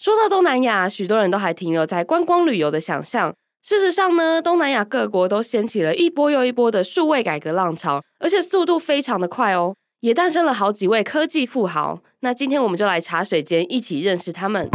说到东南亚，许多人都还停留在观光旅游的想象。事实上呢，东南亚各国都掀起了一波又一波的数位改革浪潮，而且速度非常的快哦，也诞生了好几位科技富豪。那今天我们就来茶水间一起认识他们。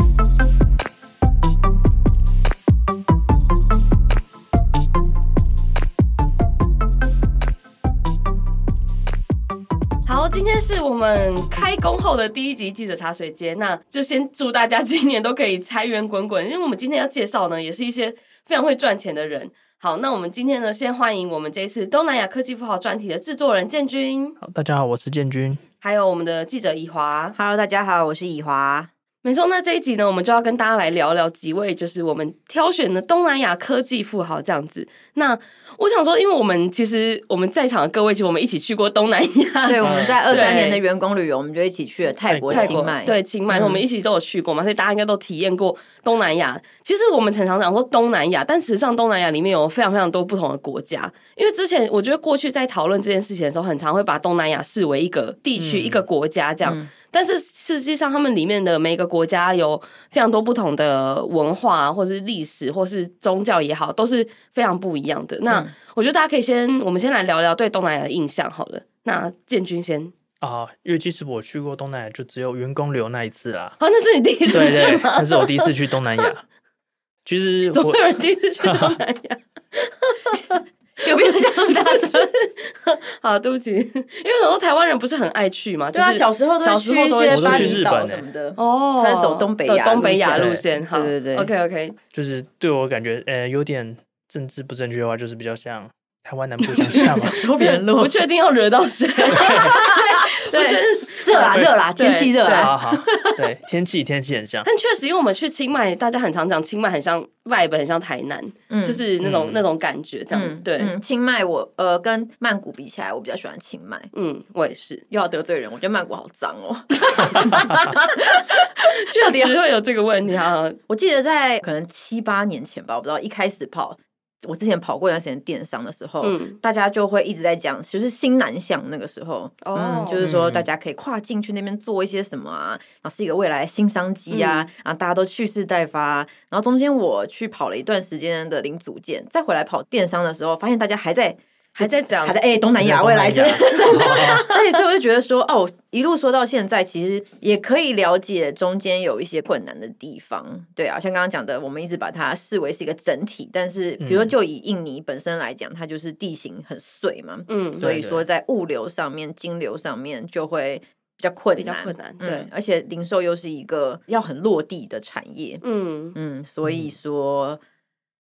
天是我们开工后的第一集记者茶水间，那就先祝大家今年都可以财源滚滚，因为我们今天要介绍呢，也是一些。非常会赚钱的人。好，那我们今天呢，先欢迎我们这一次东南亚科技富豪专题的制作人建军。好，大家好，我是建军。还有我们的记者以华。Hello，大家好，我是以华。没错，那这一集呢，我们就要跟大家来聊聊几位，就是我们挑选的东南亚科技富豪这样子。那我想说，因为我们其实我们在场的各位，其实我们一起去过东南亚。对，我们在二三年的员工旅游，我们就一起去了泰国清迈。对，清迈，我们一起都有去过嘛，所以大家应该都体验过东南亚。其实我们常常讲说东南亚，但实际上东南亚里面有非常非常多不同的国家。因为之前我觉得过去在讨论这件事情的时候，很常会把东南亚视为一个地区、一个国家这样。但是实际上，他们里面的每一个国家有非常多不同的文化，或是历史，或是宗教也好，都是非常不一样的。那我觉得大家可以先，我们先来聊聊对东南亚的印象好了。那建军先啊，因为其实我去过东南亚，就只有员工旅游那一次啦。啊，那是你第一次去吗？对对，那是我第一次去东南亚。其实我，有人第一次去东南亚。有没有像那么大声？好，对不起，因为很多台湾人不是很爱去嘛。对啊，小时候都去一些巴厘岛什么的。哦，他是走东北亚东北亚路线。对对对，OK OK。就是对我感觉，呃，有点政治不正确的话，就是比较像台湾南部乡下嘛。说别人不确定要惹到谁。对，热啦热啦，天气热啊。好好，对，天气天气很像。但确实，因为我们去清迈，大家很常讲清迈很像 vibe，很像台南，就是那种那种感觉，这样。对，清迈我呃跟曼谷比起来，我比较喜欢清迈。嗯，我也是。又要得罪人，我觉得曼谷好脏哦。确实会有这个问题啊。我记得在可能七八年前吧，我不知道一开始跑。我之前跑过一段时间电商的时候，嗯、大家就会一直在讲，就是新南向那个时候，哦、嗯，就是说大家可以跨境去那边做一些什么啊，然后是一个未来新商机啊，啊、嗯，大家都蓄势待发。然后中间我去跑了一段时间的零组件，再回来跑电商的时候，发现大家还在。还在讲，还在哎，东南亚未来是，对，所以我就觉得说，哦，一路说到现在，其实也可以了解中间有一些困难的地方，对啊，像刚刚讲的，我们一直把它视为是一个整体，但是比如说就以印尼本身来讲，它就是地形很碎嘛，嗯，所以说在物流上面、金流上面就会比较困难，比较困难，对，而且零售又是一个要很落地的产业，嗯。嗯，所以说。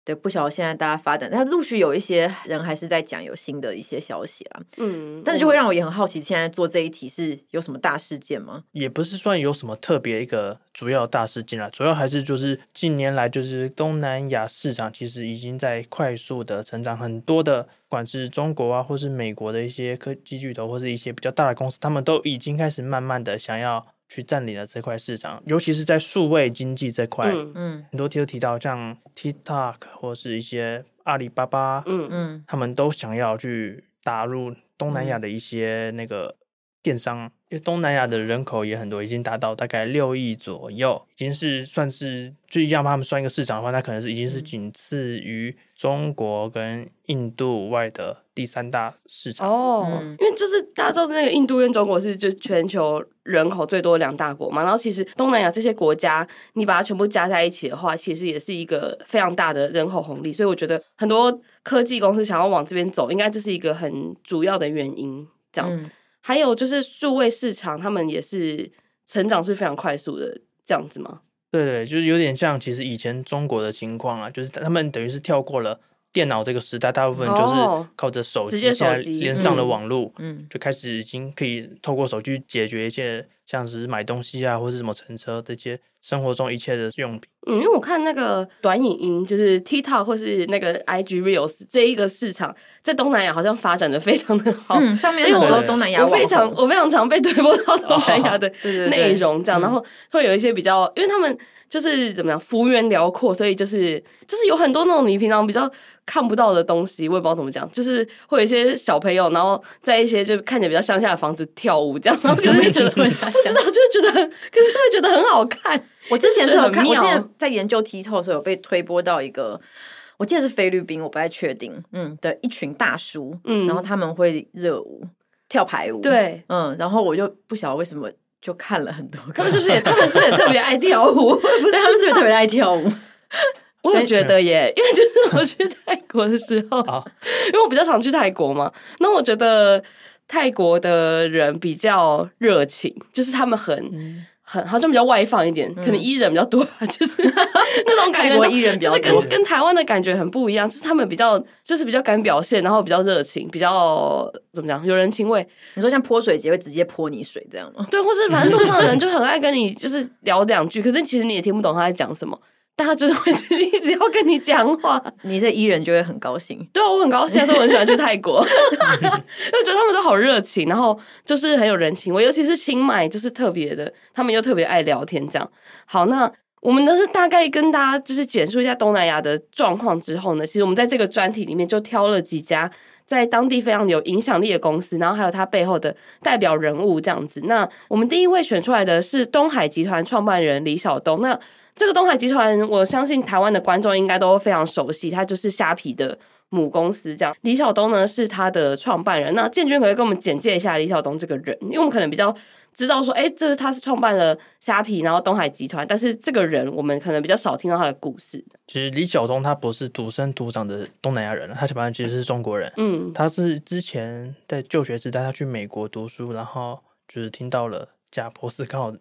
对，不晓得现在大家发展，但陆续有一些人还是在讲有新的一些消息啊。嗯，但是就会让我也很好奇，现在做这一题是有什么大事件吗？也不是算有什么特别一个主要大事件啊，主要还是就是近年来就是东南亚市场其实已经在快速的成长，很多的，不管是中国啊，或是美国的一些科技巨头，或是一些比较大的公司，他们都已经开始慢慢的想要。去占领了这块市场，尤其是在数位经济这块，嗯。嗯，很多提都提到像 TikTok 或是一些阿里巴巴，嗯。嗯，他们都想要去打入东南亚的一些那个电商。因为东南亚的人口也很多，已经达到大概六亿左右，已经是算是就要他们算一个市场的话，那可能是已经是仅次于中国跟印度外的第三大市场哦。嗯、因为就是大家知道那个印度跟中国是就全球人口最多的两大国嘛，然后其实东南亚这些国家你把它全部加在一起的话，其实也是一个非常大的人口红利，所以我觉得很多科技公司想要往这边走，应该这是一个很主要的原因，这样。嗯还有就是数位市场，他们也是成长是非常快速的，这样子吗？对对，就是有点像其实以前中国的情况啊，就是他们等于是跳过了。电脑这个时代，大部分就是靠着手机，现在连上了网络，嗯，就开始已经可以透过手机解决一些像是买东西啊，或是什么乘车这些生活中一切的用品。嗯，因为我看那个短影音，就是 TikTok 或是那个 IG Reels 这一个市场，在东南亚好像发展的非常的好。嗯，上面有很多东南亚，我非常我非常常被推播到东南亚的内容，这样，然后会有一些比较，因为他们。就是怎么样，幅员辽阔，所以就是就是有很多那种你平常比较看不到的东西，我也不知道怎么讲，就是会有一些小朋友，然后在一些就看起来比较乡下的房子跳舞，这样，然后 就会觉得，不知道，就会觉得，可是会觉得很好看，我之前是有看，我之前在研究 TikTok 的时候有被推播到一个，我记得是菲律宾，我不太确定，嗯的一群大叔，嗯。然后他们会热舞、跳排舞，，对，嗯，然后我就不晓得为什么就看了很多，他们是不是也 他们是不是也特别爱跳舞？对他们是不是特别爱跳舞？我也觉得耶，因为就是我去泰国的时候，好。因为我比较常去泰国嘛，那我觉得泰国的人比较热情，就是他们很、嗯。很好像比较外放一点，可能伊人比较多吧，就是 那种感觉泰国 E 人比较多。就是跟跟台湾的感觉很不一样，就是他们比较就是比较敢表现，然后比较热情，比较怎么讲，有人情味。你说像泼水节会直接泼你水这样吗？对，或是反正路上的人就很爱跟你就是聊两句，可是其实你也听不懂他在讲什么，但他就是会一直要跟你讲话。你这 E 人就会很高兴。对啊，我很高兴，所以我很喜欢去泰国，因 为我觉得他们都好热情，然后就是很有人情味，尤其是清迈，就是特别的，他们又特别爱聊天。这样好，那我们都是大概跟大家就是简述一下东南亚的状况之后呢，其实我们在这个专题里面就挑了几家在当地非常有影响力的公司，然后还有它背后的代表人物这样子。那我们第一位选出来的是东海集团创办人李晓东。那这个东海集团，我相信台湾的观众应该都非常熟悉，它就是虾皮的母公司。这样，李晓东呢是他的创办人。那建军可以跟我们简介一下李晓东这个人，因为我们可能比较知道说，哎，这是他是创办了虾皮，然后东海集团，但是这个人我们可能比较少听到他的故事。其实李晓东他不是土生土长的东南亚人，他本来其实是中国人。嗯，他是之前在就学时代，他去美国读书，然后就是听到了贾博士刚好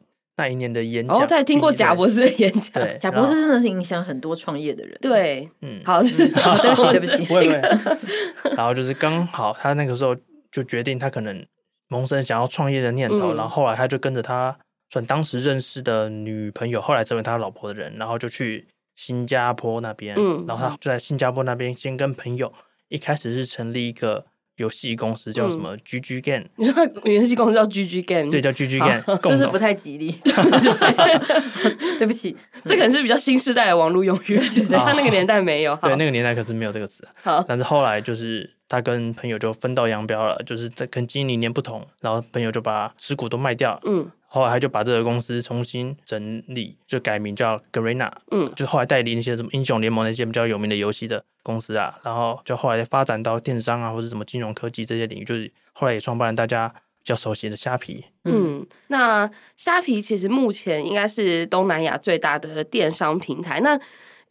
那一年的演讲，然后他也听过贾博士的演讲。对，贾博士真的是影响很多创业的人。对，嗯，好，就是好对不起，对不起。不会不会。然后就是刚好他那个时候就决定，他可能萌生想要创业的念头，嗯然后后来他就跟着他算当时认识的女朋友，后来成为他老婆的人，然后就去新加坡那边，嗯然后他就在新加坡那边先跟朋友一开始是成立一个游戏公司，叫什么 GG Game，你说游戏公司叫 GG Game，对，叫 GG Game，就是不太吉利。对。不起，这可能是比较新时代的网络用语，对对，他那个年代没有。对，那个年代可是没有这个词。好，但是后来就是他跟朋友就分道扬镳了，就是在跟经营理念不同，然后朋友就把持股都卖掉，嗯后来他就把这个公司重新整理，就改名叫 Garena，嗯就后来代理那些什么英雄联盟那些比较有名的游戏的公司啊，然后就后来发展到电商啊或者什么金融科技这些领域，就是后来也创办了大家比较熟悉的虾皮。嗯，那虾皮其实目前应该是东南亚最大的电商平台。那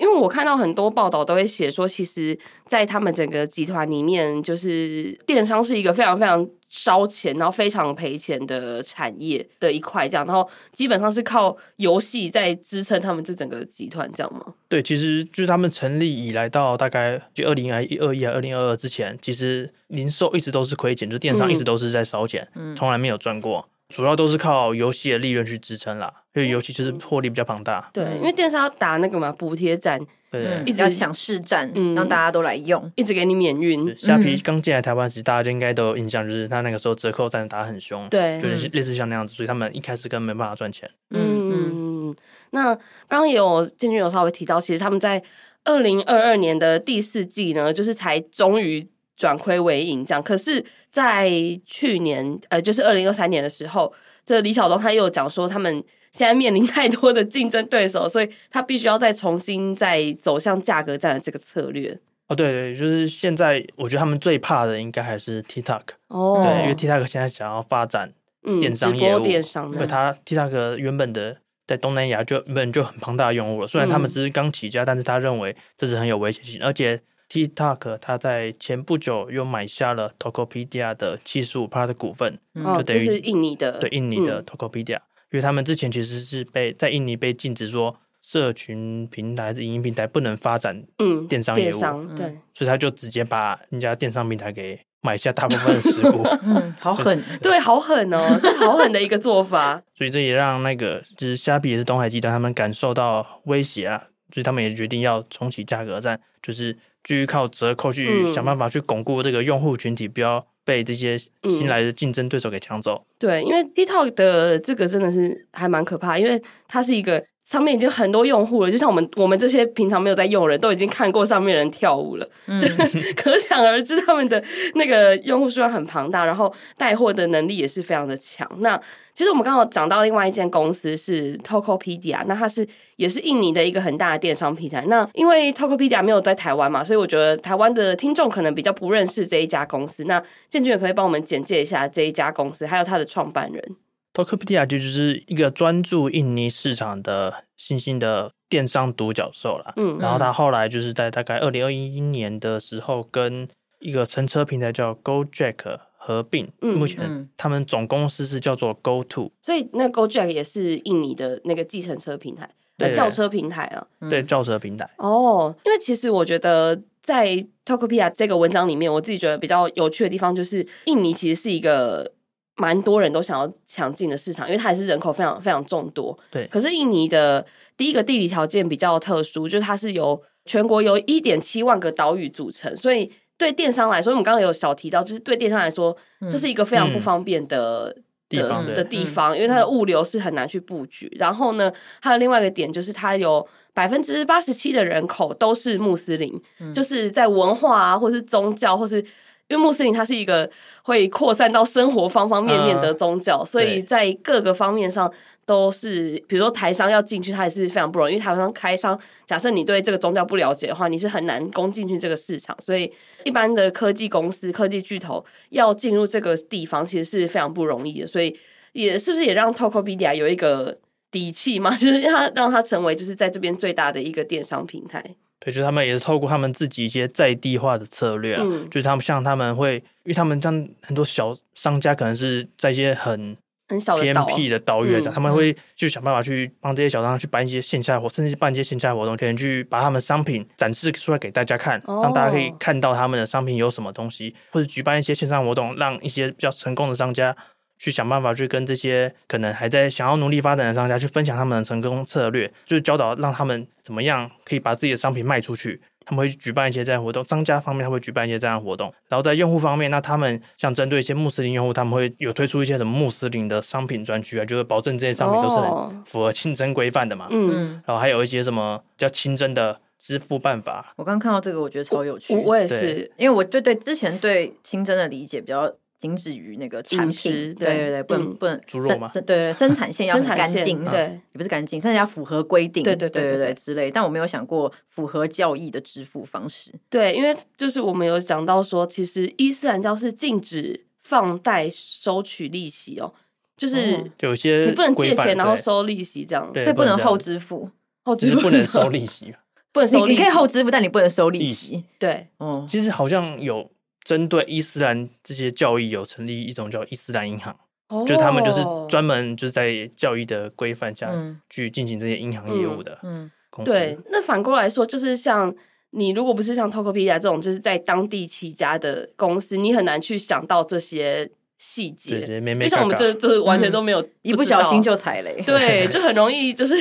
因为我看到很多报道都会写说，其实，在他们整个集团里面，就是电商是一个非常非常烧钱，然后非常赔钱的产业的一块，这样，然后基本上是靠游戏在支撑他们这整个集团，这样吗？对，其实就是他们成立以来到大概就二零二一、二一啊、二零二二之前，其实零售一直都是亏钱，就是电商一直都是在烧钱，嗯从来没有赚过，主要都是靠游戏的利润去支撑啦。因为游戏就是获利比较庞大，对，因为电商要打那个嘛补贴战，对。嗯，一直要抢市占，嗯。让大家都来用。一直给你免运。虾皮刚进来台湾时，大家就应该都有印象，就是他那个时候折扣战打得很凶，对。就是类似像那样子，所以他们一开始根本没办法赚钱。嗯嗯，嗯，那刚刚也有建军有稍微提到，其实他们在二零二二年的第四季呢，就是才终于转亏为盈这样。可是，在去年呃，就是二零二三年的时候，这李小东他又讲说，他们现在面临太多的竞争对手，所以他必须要再重新再走向价格战的这个策略。哦，对对，就是现在我觉得他们最怕的应该还是 TikTok，哦，对，因为 TikTok 现在想要发展嗯，电商业务，电商，因为它 TikTok 原本的在东南亚就原本就很庞大的用户了，虽然他们只是刚起家，但是他认为这是很有危险性，而且 TikTok 他在前不久又买下了 Tokopedia 的七十五趴的股份，哦，就等于就是印尼的，对印尼的嗯。Tokopedia，、因为他们之前其实是被在印尼被禁止说社群平台还是影音平台不能发展，嗯，电商业务电商对。所以他就直接把人家电商平台给买下大部分的持股，嗯，好狠。对，好狠哦，这好狠的一个做法。所以这也让那个就是虾皮也是东海集团他们感受到威胁啊，所以他们也决定要重启价格战，就是继续靠折扣去嗯想办法去巩固这个用户群体，不要被这些新来的竞争对手给抢走。对，因为 TikTok 的这个真的是还蛮可怕，因为它是一个上面已经很多用户了，就像我们我们这些平常没有在用的人都已经看过上面人跳舞了，嗯、可想而知他们的那个用户数量很庞大，然后带货的能力也是非常的强。那其实我们刚好讲到另外一间公司是 Tokopedia，那它是也是印尼的一个很大的电商平台。那因为 Tokopedia 没有在台湾嘛，所以我觉得台湾的听众可能比较不认识这一家公司。那建军也可以帮我们简介一下这一家公司，还有它的创办人。Tokopedia 就是一个专注印尼市场的新兴的电商独角兽啦。嗯，然后他后来就是在大概二零二一年的时候，跟一个乘车平台叫 GoJack 合并。嗯，目前他们总公司是叫做 GoTo。所以那 GoJack 也是印尼的那个计程车平台，对，轿车平台啊。对，轿车平台。哦，因为其实我觉得在 Tokopedia 这个文章里面，我自己觉得比较有趣的地方就是，印尼其实是一个。蛮多人都想要抢进的市场，因为它也是人口非常非常众多。对，可是印尼的第一个地理条件比较特殊，就是它是由全国由一点七万个岛屿组成，所以对电商来说，我们刚刚有小提到，就是对电商来说，这是一个非常不方便的、嗯、的地方的地方，因为它的物流是很难去布局。然后呢，还有另外一个点，就是它有百分之八十七的人口都是穆斯林，嗯、就是在文化啊，或是宗教，或是。因为穆斯林它是一个会扩散到生活方方面面的宗教，uh, 所以在各个方面上都是，比如说台商要进去，它也是非常不容易。因为台商开商，假设你对这个宗教不了解的话，你是很难攻进去这个市场。所以一般的科技公司、科技巨头要进入这个地方，其实是非常不容易的。所以也是不是也让 Tokopedia 有一个底气嘛？就是让它让它成为就是在这边最大的一个电商平台。对，就是他们也是透过他们自己一些在地化的策略啊，嗯、就是他们像他们会，因为他们像很多小商家可能是在一些很很小偏僻的岛屿来讲，他们会去想办法去帮这些小商家去办一些线下活，甚至办一些线下活动，可能去把他们商品展示出来给大家看，哦、让大家可以看到他们的商品有什么东西，或者举办一些线上活动，让一些比较成功的商家。去想办法去跟这些可能还在想要努力发展的商家去分享他们的成功策略，就是教导让他们怎么样可以把自己的商品卖出去。他们会举办一些这样的活动，商家方面他会举办一些这样的活动。然后在用户方面，那他们像针对一些穆斯林用户，他们会有推出一些什么穆斯林的商品专区啊，就是保证这些商品都是很符合清真规范的嘛。嗯。然后还有一些什么叫清真的支付办法。我刚看到这个，我觉得超有趣。我，我也是，因为我就对之前对清真的理解比较。仅止于那个产品，对对对，不能不能生对对生产线要很干净，对，也不是干净，甚至要符合规定，对对对对对之类。但我没有想过符合教义的支付方式。对，因为就是我们有讲到说，其实伊斯兰教是禁止放贷收取利息哦，就是有些你不能借钱然后收利息这样，所以不能后支付，后支付不能收利息，不能收，你可以后支付，但你不能收利息。对，嗯，其实好像有。针对伊斯兰这些教义，有成立一种叫伊斯兰银行，哦、就是他们就是专门就是在教义的规范下去进行这些银行业务的。嗯，对。那反过来说，就是像你如果不是像 Tokopedia 这种，就是在当地起家的公司，你很难去想到这些。细节，就像我们这这完全都没有，一不小心就踩雷，对，就很容易就是，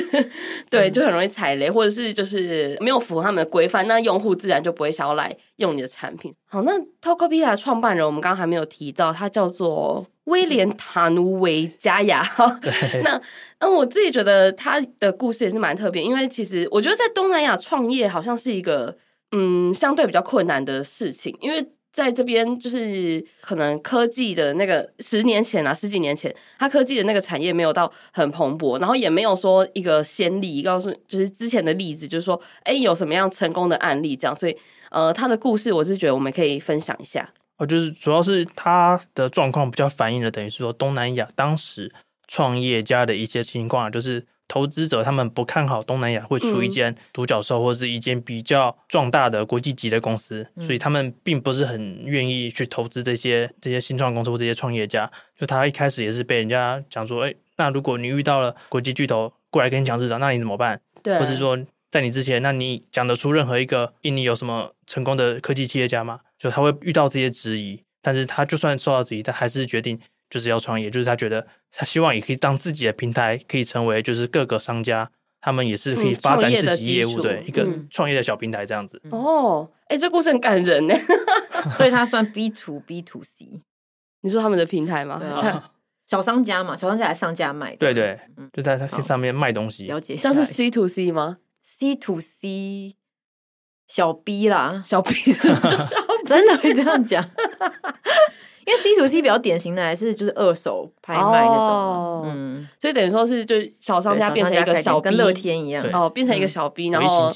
对，就很容易踩雷，或者是就是没有符合他们的规范，那用户自然就不会想要来用你的产品。好，那 Tokopedia 创办人我们刚刚还没有提到，他叫做威廉塔努维加亚。那那我自己觉得他的故事也是蛮特别，因为其实我觉得在东南亚创业好像是一个嗯相对比较困难的事情，因为。在这边，就是可能科技的那个十年前啊，十几年前，它科技的那个产业没有到很蓬勃，然后也没有说一个先例，告诉就是之前的例子，就是说，哎，有什么样成功的案例这样，所以呃，他的故事我是觉得我们可以分享一下。哦，就是主要是他的状况比较反映了，等于是说东南亚当时创业家的一些情况，就是。投资者他们不看好东南亚会出一间独角兽或是一间比较壮大的国际级的公司，嗯、所以他们并不是很愿意去投资这些这些新创公司或这些创业家。就他一开始也是被人家讲说，哎，那如果你遇到了国际巨头过来跟你抢市场，那你怎么办？对，或是说在你之前，那你讲得出任何一个印尼有什么成功的科技企业家吗？就他会遇到这些质疑，但是他就算受到质疑，他还是决定。就是要创业，就是他觉得他希望也可以当自己的平台，可以成为就是各个商家，他们也是可以发展自己业务，对一个创业的小平台这样子。哦，哎，这故事很感人呢 所以他算 B to B to C。你说他们的平台吗？小商家嘛，小商家来上架卖。对对，就在他上面卖东西。了解，这是 C to C 吗？C to C，小 B 啦，小 B，真的会这样讲。因为 C to C 比较典型的还是就是二手拍卖那种，哦、嗯，所以等于说是就小商家变成一个小 B, 跟乐天一样哦，变成一个小 B，、嗯、然后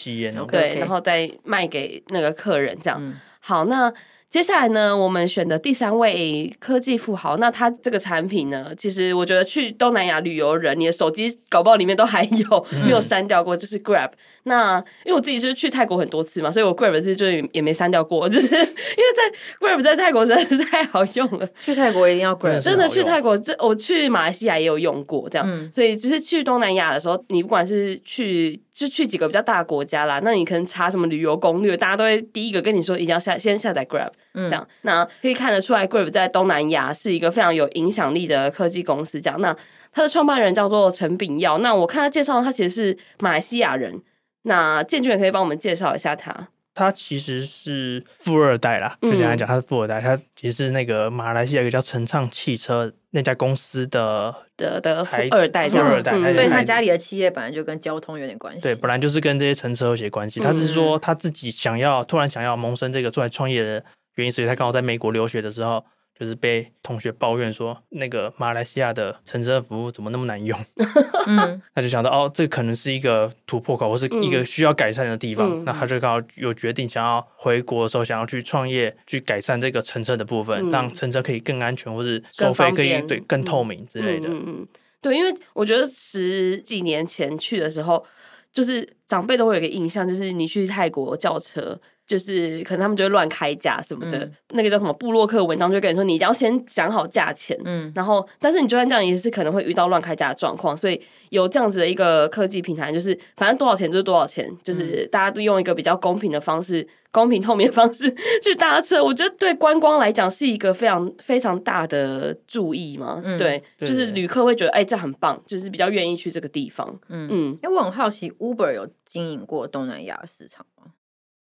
对，然后再卖给那个客人这样。嗯、好，那。接下来呢，我们选的第三位科技富豪，那他这个产品呢，其实我觉得去东南亚旅游人，你的手机搞不好里面都还有没有删掉过，就是 Grab。那因为我自己就是去泰国很多次嘛，所以我 Grab 是就也没删掉过，就是因为在 Grab 在泰国实在是太好用了，去泰国一定要 Grab。真的去泰国，这我去马来西亚也有用过，这样，嗯、所以就是去东南亚的时候，你不管是去就去几个比较大的国家啦，那你可能查什么旅游攻略，大家都会第一个跟你说一定要下先下载 Grab。这样，那可以看得出来，Grab 在东南亚是一个非常有影响力的科技公司。这样，那他的创办人叫做陈炳耀。那我看他介绍，他其实是马来西亚人。那建军也可以帮我们介绍一下他。他其实是富二代啦，就简单讲，他是富二代。他其实是那个马来西亚一个叫陈畅汽车那家公司的的的富二代，富二代。所以他家里的企业本来就跟交通有点关系。对，本来就是跟这些乘车有些关系。他只是说他自己想要突然想要萌生这个出来创业的。原因，所以他刚好在美国留学的时候，就是被同学抱怨说，那个马来西亚的乘车服务怎么那么难用？嗯，他就想到哦，这可能是一个突破口，或是一个需要改善的地方。嗯、那他就刚好有决定，想要回国的时候，想要去创业，去改善这个乘车的部分，嗯、让乘车可以更安全，或是收费可以对更透明之类的。嗯，嗯，对，因为我觉得十几年前去的时候，就是长辈都会有一个印象，就是你去泰国叫车。就是可能他们就会乱开价什么的，嗯、那个叫什么布洛克文章就跟你说，你一定要先讲好价钱，嗯，然后但是你就算这样也是可能会遇到乱开价的状况，所以有这样子的一个科技平台，就是反正多少钱就是多少钱，就是大家都用一个比较公平的方式、公平透明的方式 去搭车，我觉得对观光来讲是一个非常非常大的注意嘛，嗯、对，就是旅客会觉得哎、欸、这很棒，就是比较愿意去这个地方，嗯嗯，因为我很好奇，Uber 有经营过东南亚市场吗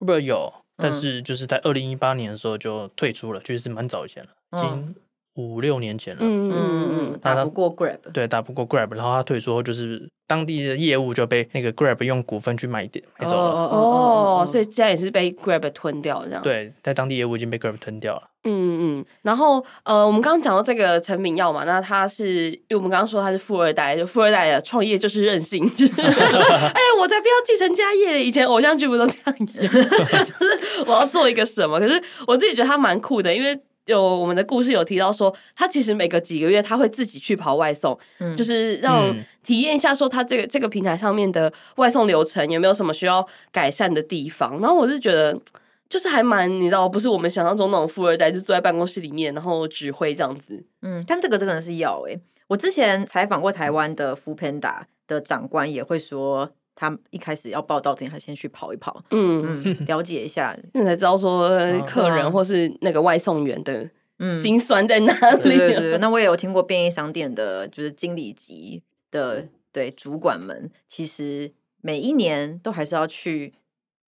？Uber 有，但是就是在二零一八年的时候就退出了，就是蛮早以前了，已经五六年前了。嗯嗯嗯，打不过 Grab，对，打不过 Grab，然后他退出后就是。当地的业务就被那个 Grab 用股份去买点买走了哦，哦，哦，所以现在也是被 Grab 吞掉这样。对，在当地业务已经被 Grab 吞掉了。嗯嗯，然后呃，我们刚刚讲到这个陈敏耀嘛，那他是因为我们刚刚说他是富二代，就富二代的创业就是任性，就是哎，我才不要继承家业，以前偶像剧不都这样演，就是我要做一个什么？可是我自己觉得他蛮酷的，因为。有我们的故事有提到说，他其实每隔几个月他会自己去跑外送，嗯、就是让体验一下说他这个这个平台上面的外送流程有没有什么需要改善的地方。然后我是觉得，就是还蛮你知道，不是我们想象中那种富二代，就坐在办公室里面然后指挥这样子。嗯，但这个真的是要诶、欸，我之前采访过台湾的 foodpanda 的长官，也会说。他一开始要报道之前，他先去跑一跑，嗯，嗯，了解一下，那才知道说客人或是那个外送员的心酸在哪里。对对对，那我也有听过便利商店的，就是经理级的对主管们，其实每一年都还是要去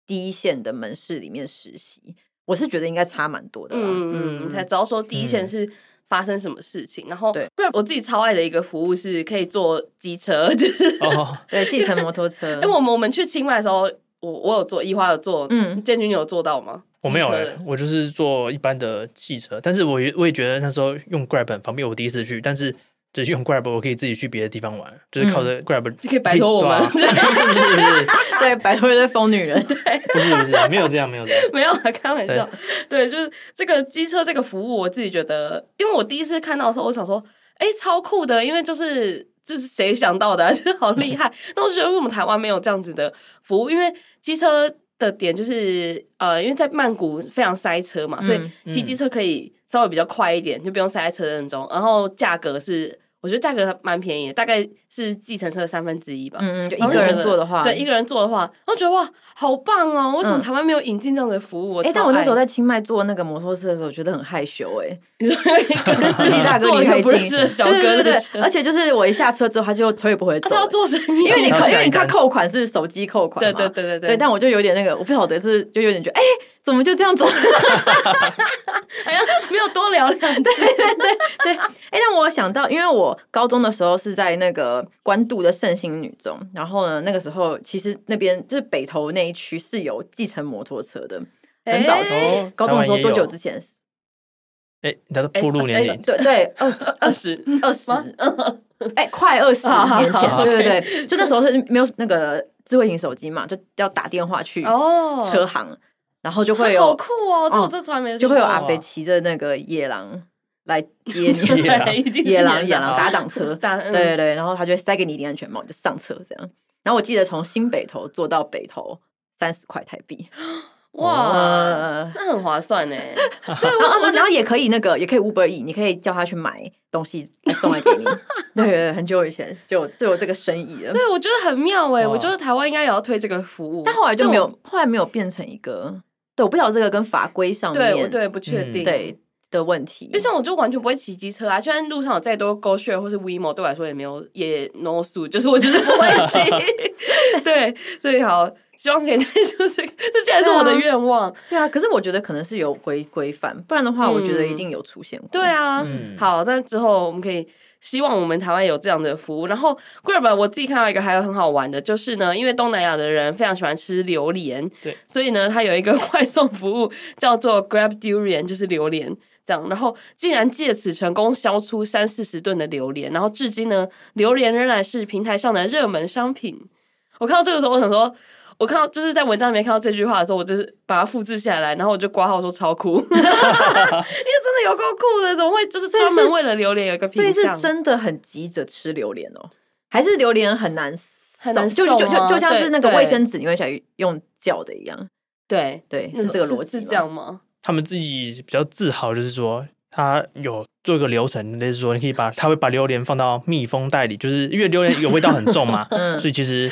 第一线的门市里面实习。我是觉得应该差蛮多的，嗯嗯，才知道说第一线是。发生什么事情？然后，对，不然我自己超爱的一个服务是可以坐机车，就是哦，对，计程摩托车。因为我们我们去清迈的时候，我我有坐，一花有坐，嗯，建军你有坐到吗？我没有哎，我就是坐一般的汽车，但是我也我也觉得那时候用 Grab 很方便，我第一次去，但是。就是用 Grab，我可以自己去别的地方玩，就是靠着 Grab 就可以摆脱我们，是不是？对，摆脱一堆疯女人，对，不是不是，没有这样，没有这样，没有，开玩笑。对，就是这个机车这个服务，我自己觉得，因为我第一次看到的时候，我想说，哎，超酷的，因为就是就是谁想到的，就是好厉害。那我就觉得为什么台湾没有这样子的服务？因为机车的点就是呃，因为在曼谷非常塞车嘛，所以骑机车可以稍微比较快一点，就不用塞在车阵中，然后价格是。我觉得价格蛮便宜，大概是计程车的三分之一吧。嗯嗯，就一个人坐的话，对，一个人坐的话，我觉得哇，好棒哦！为什么台湾没有引进这样的服务？哎，但我那时候在清迈坐那个摩托车的时候，觉得很害羞哎，跟司机大哥离太近，对对对对，而且就是我一下车之后，他就头也不回走，他要做生意，因为你扣，因为你看扣款是手机扣款，对对对对对，但我就有点那个，我不晓得是就有点觉得，哎，怎么就这样走？哎呀，没有多聊两句，对对对对，哎，但我想到，因为我高中的时候是在那个关渡的圣心女中，然后呢，那个时候其实那边就是北投那一区是有计程摩托车的，很早期，高中的时候多久之前？哎，你的步入年龄，对对，二十二十 二十，哎，快二十年前，对对对，就那时候是没有那个智慧型手机嘛，就要打电话去车行，然后就会有好酷哦，这这从来没有，就会有阿北骑着那个野狼。来接你，野狼野狼打挡车，对对对，然后他就会塞给你一顶安全帽，就上车这样。然后我记得从新北头坐到北头三十块台币，哇，那很划算呢。对，然后也可以那个也可以 Uber E，你可以叫他去买东西来送来给你。对对，很久以前就就有这个生意了。对，我觉得很妙哎，我觉得台湾应该也要推这个服务，但后来就没有，后来没有变成一个。对，我不晓得这个跟法规上面，对对，不确定。对。的问题，就像我就完全不会骑机车啊，就算路上有再多 GoShare 或是 WeMo，对我来说也没有也 no 数，就是我就是不会 骑。对，所以好，希望可以带出这个，这竟然是我的愿望。对啊，可是我觉得可能是有规规范，不然的话，我觉得一定有出现过。对啊，好，那之后我们可以希望我们台湾有这样的服务。然后 Grab 我自己看到一个还有很好玩的，就是呢，因为东南亚的人非常喜欢吃榴莲，对，所以呢，它有一个 外送服务叫做 Grab Durian，就是榴莲。这样，然后竟然借此成功销出三四十吨的榴莲，然后至今呢，榴莲仍然是平台上的热门商品。我看到这个时候，我想说，我看到就是在文章里面看到这句话的时候，我就是把它复制下来，然后我就挂号说超酷 因为真的有够酷的，怎么会就是专门为了榴莲有一个？所以是真的很急着吃榴莲哦，还是榴莲很难很难就就就就像是那个卫生纸你会想用嚼的一样？对对，是这个逻辑是这样吗？他们自己比较自豪，就是说他有做一个流程，就是说你可以把他会把榴莲放到密封袋里，就是因为榴莲有味道很重嘛，嗯、所以其实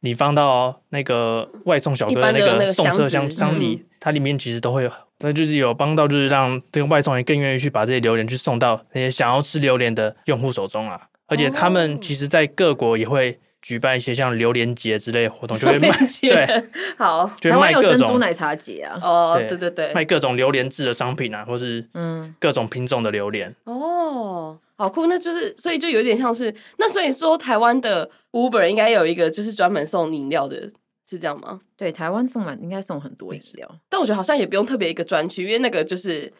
你放到那个外送小哥的那个送车箱箱里，嗯、它里面其实都会有，那就是有帮到，就是让这个外送员更愿意去把这些榴莲去送到那些想要吃榴莲的用户手中啊，而且他们其实在各国也会。举办一些像榴莲节之类的活动，就会卖对，好，台湾有珍珠奶茶节啊，哦，对对对，卖各种榴莲制的商品啊，或是嗯各种品种的榴莲，哦，好酷，那就是所以就有点像是那所以说台湾的 Uber 应该有一个就是专门送饮料的，是这样吗？对，台湾送满应该送很多饮料，但我觉得好像也不用特别一个专区，因为那个就是。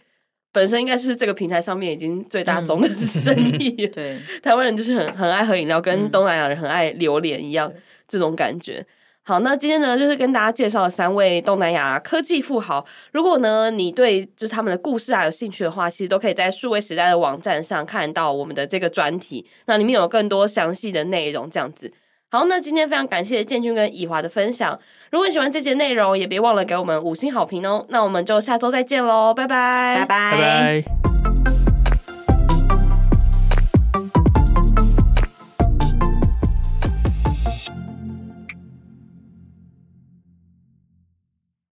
本身应该是这个平台上面已经最大宗的生意。嗯、对，台湾人就是很很爱喝饮料，跟东南亚人很爱榴莲一样，嗯、这种感觉。好，那今天呢，就是跟大家介绍了三位东南亚科技富豪。如果呢，你对就是他们的故事啊有兴趣的话，其实都可以在数位时代的网站上看到我们的这个专题，那里面有更多详细的内容，这样子。好，那今天非常感谢建军跟以华的分享。如果你喜欢这节内容，也别忘了给我们五星好评哦。那我们就下周再见喽，拜拜，拜拜。拜拜。